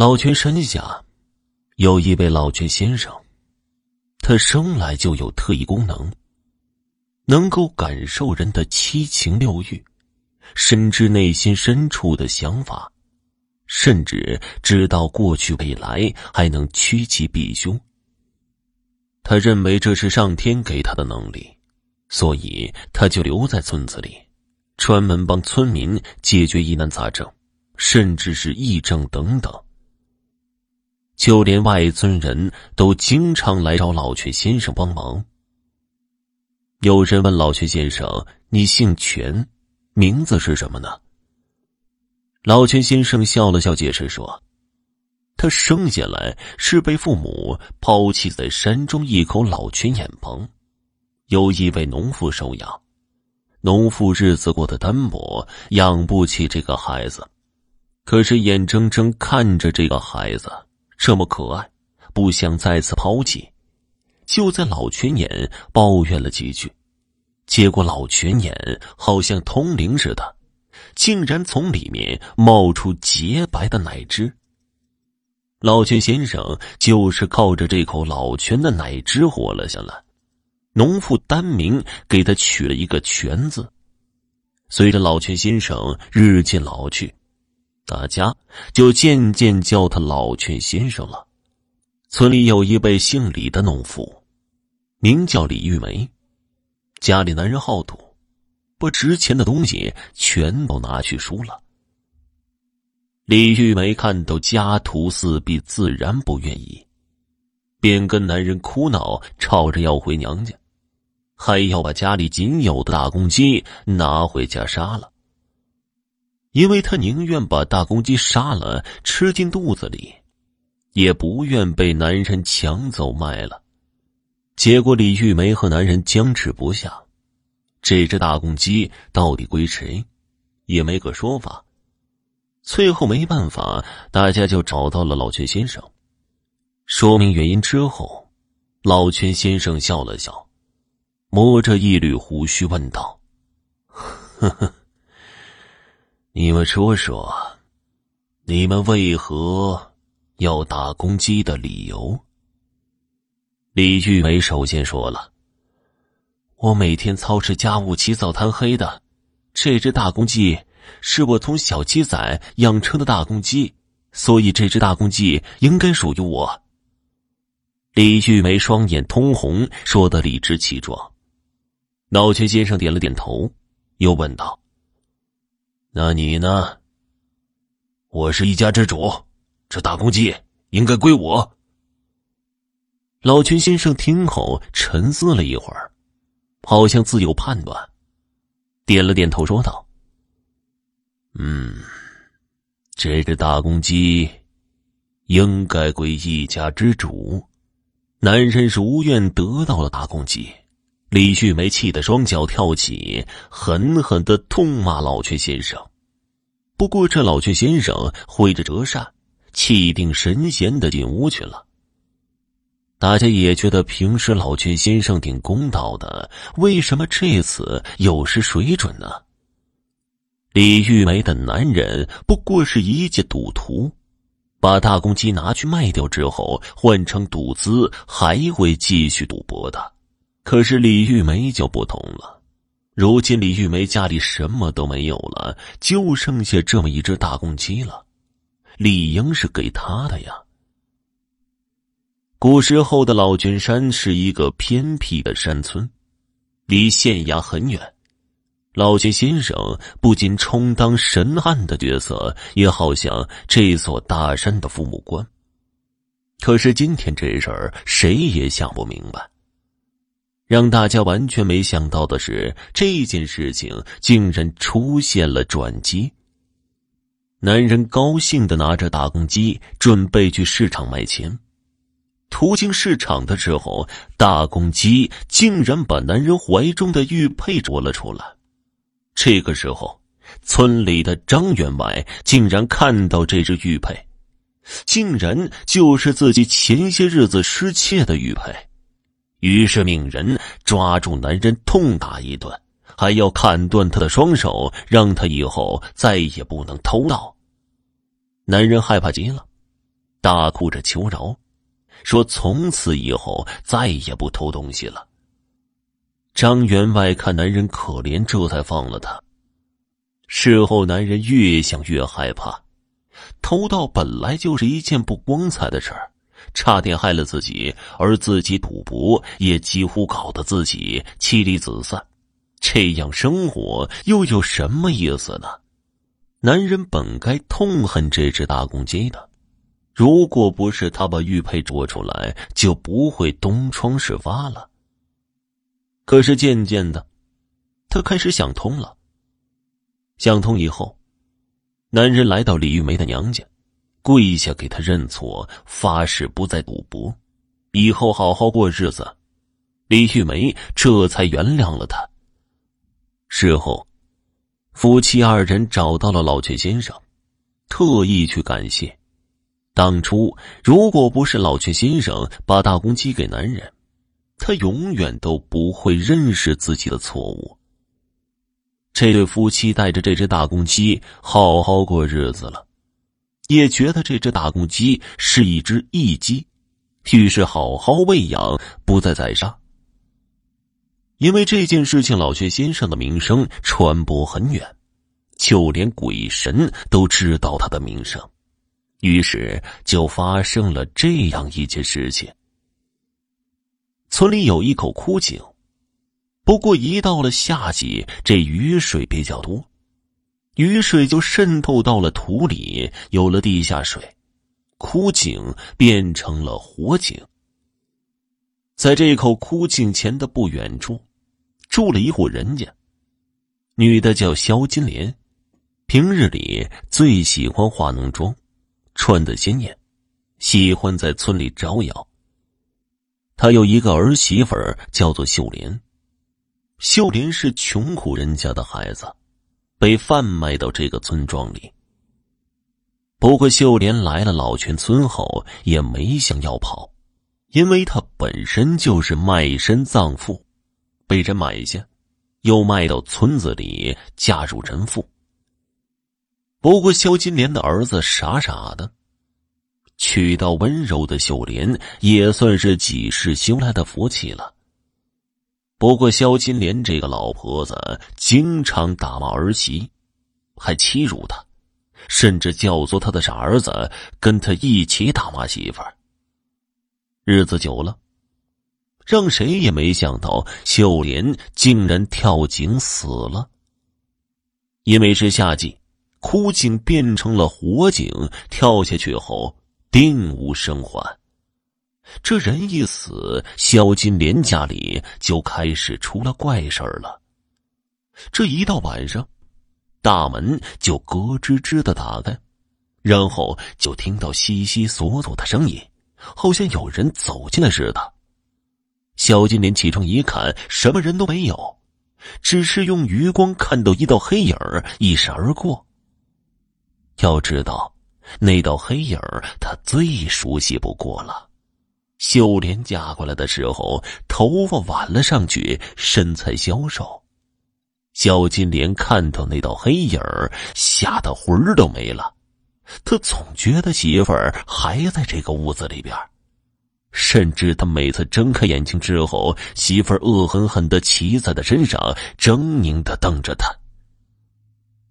老泉山下有一位老泉先生，他生来就有特异功能，能够感受人的七情六欲，深知内心深处的想法，甚至知道过去未来，还能趋吉避凶。他认为这是上天给他的能力，所以他就留在村子里，专门帮村民解决疑难杂症，甚至是疫症等等。就连外村人都经常来找老泉先生帮忙。有人问老泉先生：“你姓泉，名字是什么呢？”老泉先生笑了笑，解释说：“他生下来是被父母抛弃在山中一口老泉眼棚，由一位农妇收养。农妇日子过得单薄，养不起这个孩子，可是眼睁睁看着这个孩子。”这么可爱，不想再次抛弃，就在老泉眼抱怨了几句，结果老泉眼好像通灵似的，竟然从里面冒出洁白的奶汁。老泉先生就是靠着这口老泉的奶汁活了下来。农妇单名给他取了一个“泉”字。随着老泉先生日渐老去。大家就渐渐叫他老劝先生了。村里有一位姓李的农妇，名叫李玉梅，家里男人好赌，不值钱的东西全都拿去输了。李玉梅看到家徒四壁，自然不愿意，便跟男人哭闹，吵着要回娘家，还要把家里仅有的大公鸡拿回家杀了。因为他宁愿把大公鸡杀了吃进肚子里，也不愿被男人抢走卖了。结果李玉梅和男人僵持不下，这只大公鸡到底归谁，也没个说法。最后没办法，大家就找到了老泉先生，说明原因之后，老泉先生笑了笑，摸着一缕胡须问道：“呵呵。”你们说说，你们为何要打公鸡的理由？李玉梅首先说了：“我每天操持家务，起早贪黑的，这只大公鸡是我从小鸡仔养成的大公鸡，所以这只大公鸡应该属于我。”李玉梅双眼通红，说的理直气壮。老泉先生点了点头，又问道。那你呢？我是一家之主，这大公鸡应该归我。老泉先生听后沉思了一会儿，好像自有判断，点了点头，说道：“嗯，这只大公鸡应该归一家之主。”男人如愿得到了大公鸡。李玉梅气得双脚跳起，狠狠的痛骂老雀先生。不过这老雀先生挥着折扇，气定神闲的进屋去了。大家也觉得平时老雀先生挺公道的，为什么这次有失水准呢？李玉梅的男人不过是一介赌徒，把大公鸡拿去卖掉之后换成赌资，还会继续赌博的。可是李玉梅就不同了，如今李玉梅家里什么都没有了，就剩下这么一只大公鸡了，理应是给他的呀。古时候的老君山是一个偏僻的山村，离县衙很远。老君先生不仅充当神案的角色，也好像这座大山的父母官。可是今天这事儿，谁也想不明白。让大家完全没想到的是，这件事情竟然出现了转机。男人高兴的拿着大公鸡，准备去市场卖钱。途经市场的时候，大公鸡竟然把男人怀中的玉佩捉了出来。这个时候，村里的张员外竟然看到这只玉佩，竟然就是自己前些日子失窃的玉佩。于是命人抓住男人痛打一顿，还要砍断他的双手，让他以后再也不能偷盗。男人害怕极了，大哭着求饶，说从此以后再也不偷东西了。张员外看男人可怜，这才放了他。事后，男人越想越害怕，偷盗本来就是一件不光彩的事儿，差点害了自己，而自己赌博也几乎搞得自己妻离子散，这样生活又有什么意思呢？男人本该痛恨这只大公鸡的，如果不是他把玉佩捉出来，就不会东窗事发了。可是渐渐的，他开始想通了。想通以后，男人来到李玉梅的娘家，跪下给他认错，发誓不再赌博，以后好好过日子。李玉梅这才原谅了他。事后，夫妻二人找到了老雀先生，特意去感谢当初，如果不是老雀先生把大公鸡给男人，他永远都不会认识自己的错误。这对夫妻带着这只大公鸡好好过日子了，也觉得这只大公鸡是一只异鸡，于是好好喂养，不再宰杀。因为这件事情，老薛先生的名声传播很远，就连鬼神都知道他的名声，于是就发生了这样一件事情：村里有一口枯井。不过，一到了夏季，这雨水比较多，雨水就渗透到了土里，有了地下水，枯井变成了活井。在这口枯井前的不远处，住了一户人家，女的叫肖金莲，平日里最喜欢化浓妆，穿的鲜艳，喜欢在村里招摇。她有一个儿媳妇，叫做秀莲。秀莲是穷苦人家的孩子，被贩卖到这个村庄里。不过，秀莲来了老泉村后也没想要跑，因为她本身就是卖身葬父，被人买下，又卖到村子里嫁入人妇。不过，肖金莲的儿子傻傻的，娶到温柔的秀莲，也算是几世修来的福气了。不过，肖金莲这个老婆子经常打骂儿媳，还欺辱她，甚至教唆他的傻儿子跟他一起打骂媳妇儿。日子久了，让谁也没想到，秀莲竟然跳井死了。因为是夏季，枯井变成了活井，跳下去后定无生还。这人一死，肖金莲家里就开始出了怪事儿了。这一到晚上，大门就咯吱吱的打开，然后就听到悉悉索索的声音，好像有人走进来似的。肖金莲起床一看，什么人都没有，只是用余光看到一道黑影一闪而过。要知道，那道黑影他最熟悉不过了。秀莲嫁过来的时候，头发挽了上去，身材消瘦。肖金莲看到那道黑影儿，吓得魂儿都没了。他总觉得媳妇儿还在这个屋子里边，甚至他每次睁开眼睛之后，媳妇儿恶狠狠的骑在他身上，狰狞的瞪着他。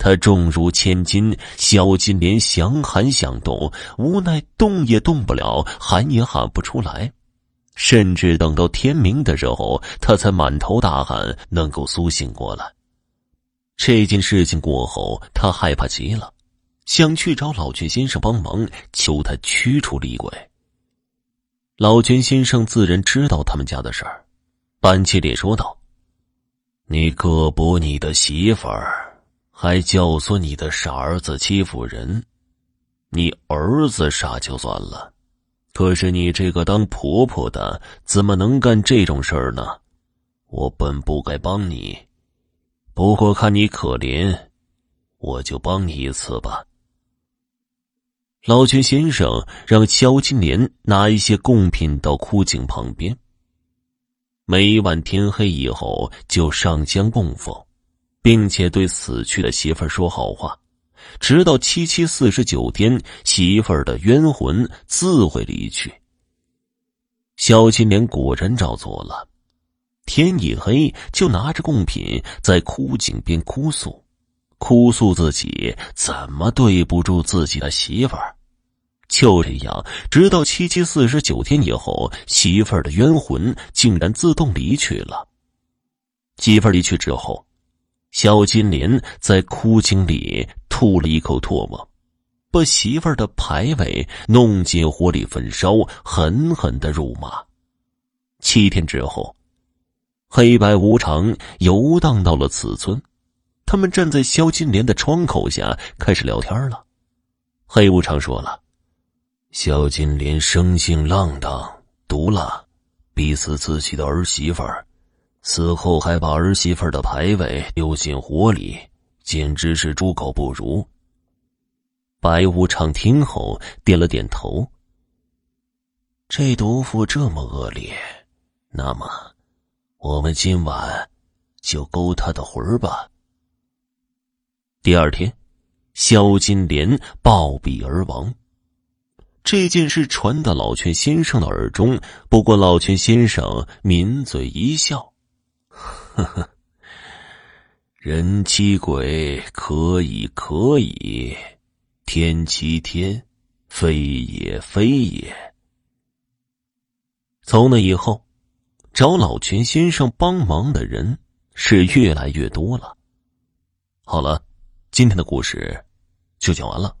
他重如千斤，小金莲想喊想动，无奈动也动不了，喊也喊不出来，甚至等到天明的时候，他才满头大汗，能够苏醒过来。这件事情过后，他害怕极了，想去找老泉先生帮忙，求他驱除厉鬼。老泉先生自然知道他们家的事儿，板起脸说道：“你割补你的媳妇儿。”还教唆你的傻儿子欺负人，你儿子傻就算了，可是你这个当婆婆的怎么能干这种事儿呢？我本不该帮你，不过看你可怜，我就帮你一次吧。老泉先生让肖金莲拿一些贡品到枯井旁边，每晚天黑以后就上香供奉。并且对死去的媳妇儿说好话，直到七七四十九天，媳妇儿的冤魂自会离去。肖金莲果然照做了，天一黑就拿着贡品在枯井边哭诉，哭诉自己怎么对不住自己的媳妇儿。就这样，直到七七四十九天以后，媳妇儿的冤魂竟然自动离去了。媳妇儿离去之后，肖金莲在枯井里吐了一口唾沫，把媳妇儿的牌位弄进火里焚烧，狠狠的辱骂。七天之后，黑白无常游荡到了此村，他们站在肖金莲的窗口下开始聊天了。黑无常说了。肖金莲生性浪荡，毒辣，逼死自己的儿媳妇儿，死后还把儿媳妇的牌位丢进火里，简直是猪狗不如。白无常听后点了点头。这毒妇这么恶劣，那么，我们今晚就勾她的魂儿吧。第二天，萧金莲暴毙而亡。这件事传到老泉先生的耳中，不过老泉先生抿嘴一笑：“呵呵，人欺鬼可以可以，天欺天，非也非也。”从那以后，找老泉先生帮忙的人是越来越多了。好了，今天的故事就讲完了。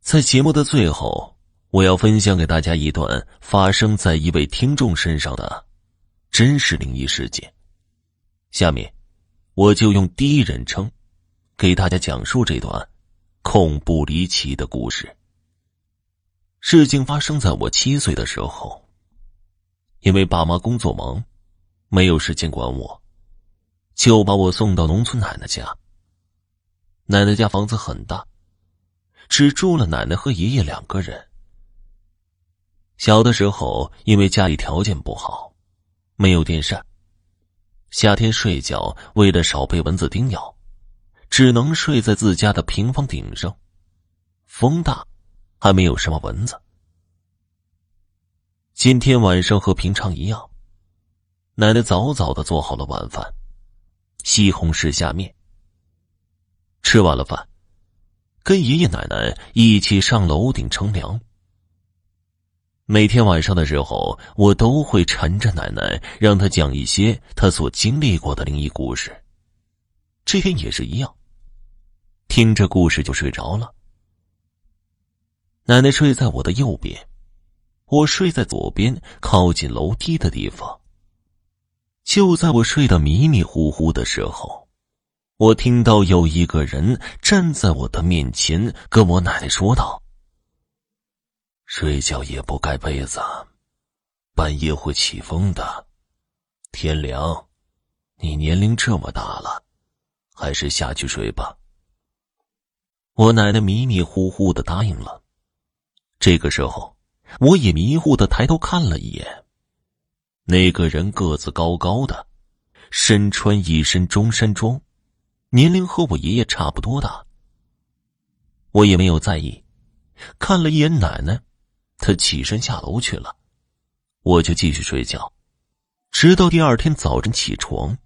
在节目的最后，我要分享给大家一段发生在一位听众身上的真实灵异事件。下面，我就用第一人称给大家讲述这段恐怖离奇的故事。事情发生在我七岁的时候，因为爸妈工作忙，没有时间管我，就把我送到农村奶奶家。奶奶家房子很大。只住了奶奶和爷爷两个人。小的时候，因为家里条件不好，没有电扇，夏天睡觉为了少被蚊子叮咬，只能睡在自家的平房顶上。风大，还没有什么蚊子。今天晚上和平常一样，奶奶早早的做好了晚饭，西红柿下面。吃完了饭。跟爷爷奶奶一起上楼顶乘凉。每天晚上的时候，我都会缠着奶奶，让她讲一些她所经历过的灵异故事。这天也是一样，听着故事就睡着了。奶奶睡在我的右边，我睡在左边，靠近楼梯的地方。就在我睡得迷迷糊糊的时候。我听到有一个人站在我的面前，跟我奶奶说道：“睡觉也不盖被子，半夜会起风的。天凉，你年龄这么大了，还是下去睡吧。”我奶奶迷迷糊糊的答应了。这个时候，我也迷糊的抬头看了一眼，那个人个子高高的，身穿一身中山装。年龄和我爷爷差不多大，我也没有在意，看了一眼奶奶，他起身下楼去了，我就继续睡觉，直到第二天早晨起床，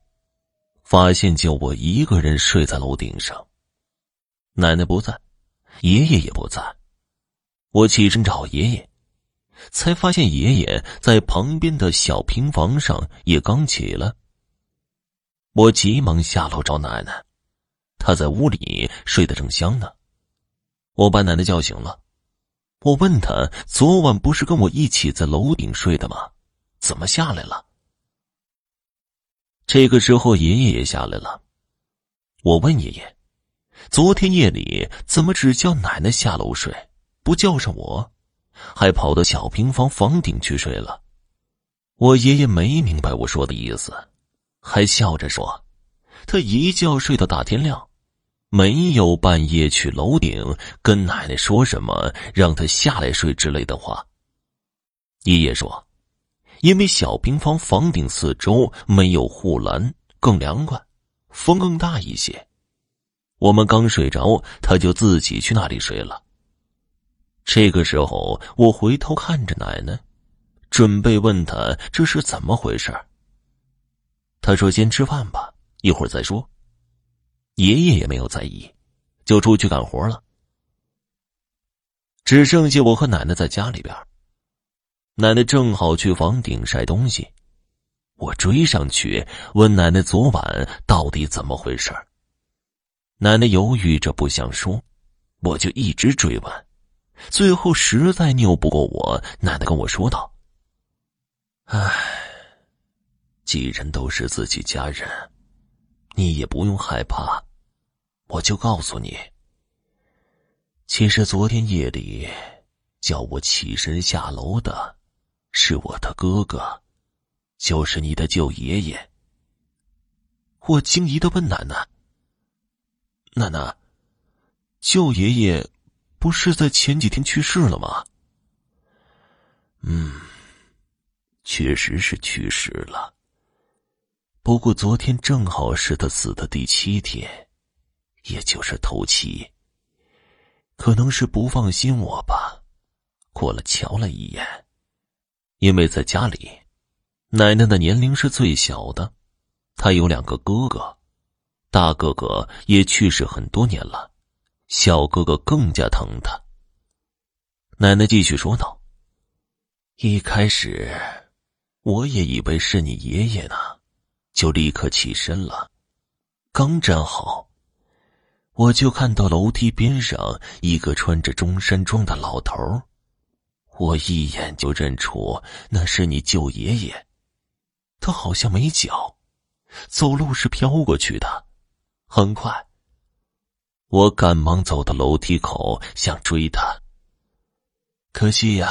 发现就我一个人睡在楼顶上，奶奶不在，爷爷也不在，我起身找爷爷，才发现爷爷在旁边的小平房上也刚起了，我急忙下楼找奶奶。他在屋里睡得正香呢，我把奶奶叫醒了。我问他：“昨晚不是跟我一起在楼顶睡的吗？怎么下来了？”这个时候，爷爷也下来了。我问爷爷：“昨天夜里怎么只叫奶奶下楼睡，不叫上我，还跑到小平房房顶去睡了？”我爷爷没明白我说的意思，还笑着说：“他一觉睡到大天亮。”没有半夜去楼顶跟奶奶说什么让她下来睡之类的话。爷爷说：“因为小平房房顶四周没有护栏，更凉快，风更大一些。”我们刚睡着，他就自己去那里睡了。这个时候，我回头看着奶奶，准备问他这是怎么回事。他说：“先吃饭吧，一会儿再说。”爷爷也没有在意，就出去干活了。只剩下我和奶奶在家里边。奶奶正好去房顶晒东西，我追上去问奶奶昨晚到底怎么回事。奶奶犹豫着不想说，我就一直追问，最后实在拗不过我，奶奶跟我说道：“唉，既然都是自己家人，你也不用害怕，我就告诉你。”其实昨天夜里叫我起身下楼的，是我的哥哥，就是你的舅爷爷。我惊疑的问奶奶：“奶奶，舅爷爷不是在前几天去世了吗？”“嗯，确实是去世了。不过昨天正好是他死的第七天，也就是头七。”可能是不放心我吧，过了瞧了一眼，因为在家里，奶奶的年龄是最小的，她有两个哥哥，大哥哥也去世很多年了，小哥哥更加疼她。奶奶继续说道：“一开始，我也以为是你爷爷呢，就立刻起身了，刚站好。”我就看到楼梯边上一个穿着中山装的老头我一眼就认出那是你舅爷爷。他好像没脚，走路是飘过去的，很快。我赶忙走到楼梯口想追他，可惜呀，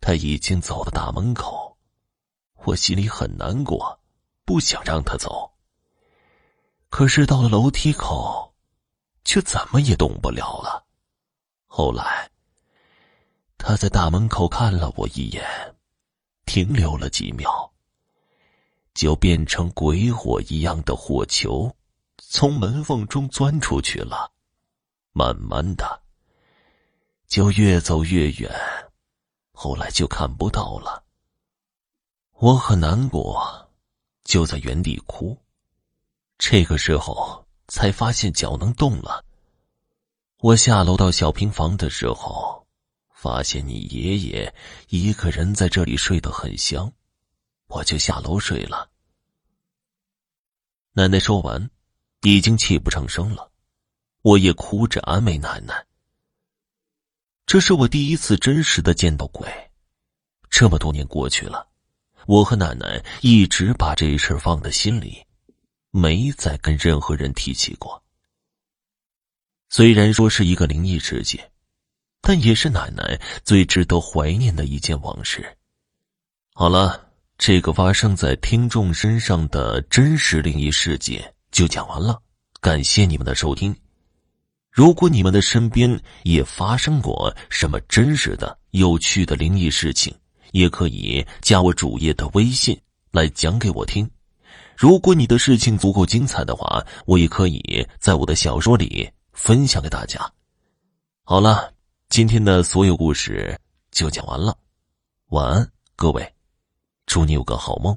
他已经走到大门口。我心里很难过，不想让他走。可是到了楼梯口。却怎么也动不了了。后来，他在大门口看了我一眼，停留了几秒，就变成鬼火一样的火球，从门缝中钻出去了。慢慢的，就越走越远，后来就看不到了。我很难过，就在原地哭。这个时候。才发现脚能动了。我下楼到小平房的时候，发现你爷爷一个人在这里睡得很香，我就下楼睡了。奶奶说完，已经泣不成声了，我也哭着安慰奶奶。这是我第一次真实的见到鬼，这么多年过去了，我和奶奶一直把这事放在心里。没再跟任何人提起过。虽然说是一个灵异事件，但也是奶奶最值得怀念的一件往事。好了，这个发生在听众身上的真实灵异事件就讲完了，感谢你们的收听。如果你们的身边也发生过什么真实的、有趣的灵异事情，也可以加我主页的微信来讲给我听。如果你的事情足够精彩的话，我也可以在我的小说里分享给大家。好了，今天的所有故事就讲完了，晚安，各位，祝你有个好梦。